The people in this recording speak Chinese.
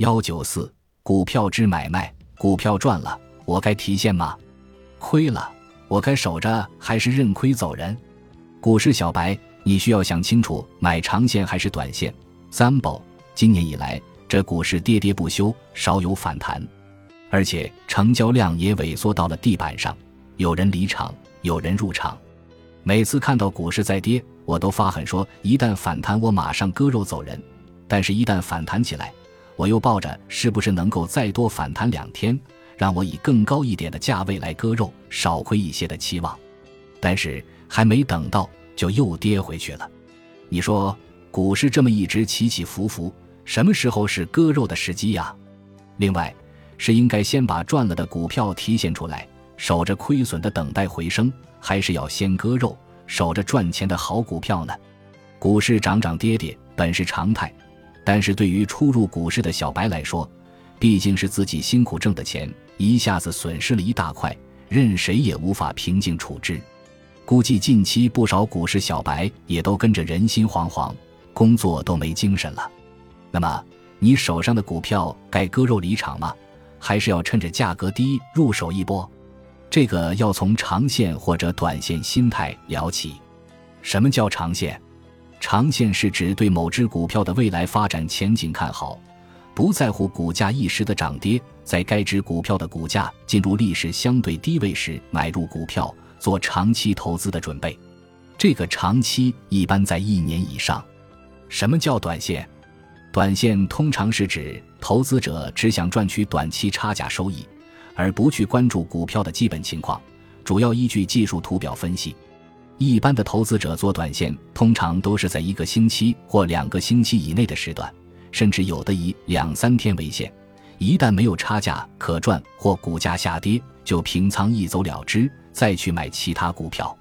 幺九四股票之买卖，股票赚了，我该提现吗？亏了，我该守着还是认亏走人？股市小白，你需要想清楚，买长线还是短线。三宝，今年以来，这股市跌跌不休，少有反弹，而且成交量也萎缩到了地板上，有人离场，有人入场。每次看到股市在跌，我都发狠说：一旦反弹，我马上割肉走人。但是，一旦反弹起来，我又抱着是不是能够再多反弹两天，让我以更高一点的价位来割肉，少亏一些的期望。但是还没等到，就又跌回去了。你说，股市这么一直起起伏伏，什么时候是割肉的时机呀？另外，是应该先把赚了的股票提现出来，守着亏损的等待回升，还是要先割肉，守着赚钱的好股票呢？股市涨涨跌跌本是常态。但是对于初入股市的小白来说，毕竟是自己辛苦挣的钱，一下子损失了一大块，任谁也无法平静处置。估计近期不少股市小白也都跟着人心惶惶，工作都没精神了。那么，你手上的股票该割肉离场吗？还是要趁着价格低入手一波？这个要从长线或者短线心态聊起。什么叫长线？长线是指对某只股票的未来发展前景看好，不在乎股价一时的涨跌，在该只股票的股价进入历史相对低位时买入股票，做长期投资的准备。这个长期一般在一年以上。什么叫短线？短线通常是指投资者只想赚取短期差价收益，而不去关注股票的基本情况，主要依据技术图表分析。一般的投资者做短线，通常都是在一个星期或两个星期以内的时段，甚至有的以两三天为限。一旦没有差价可赚或股价下跌，就平仓一走了之，再去买其他股票。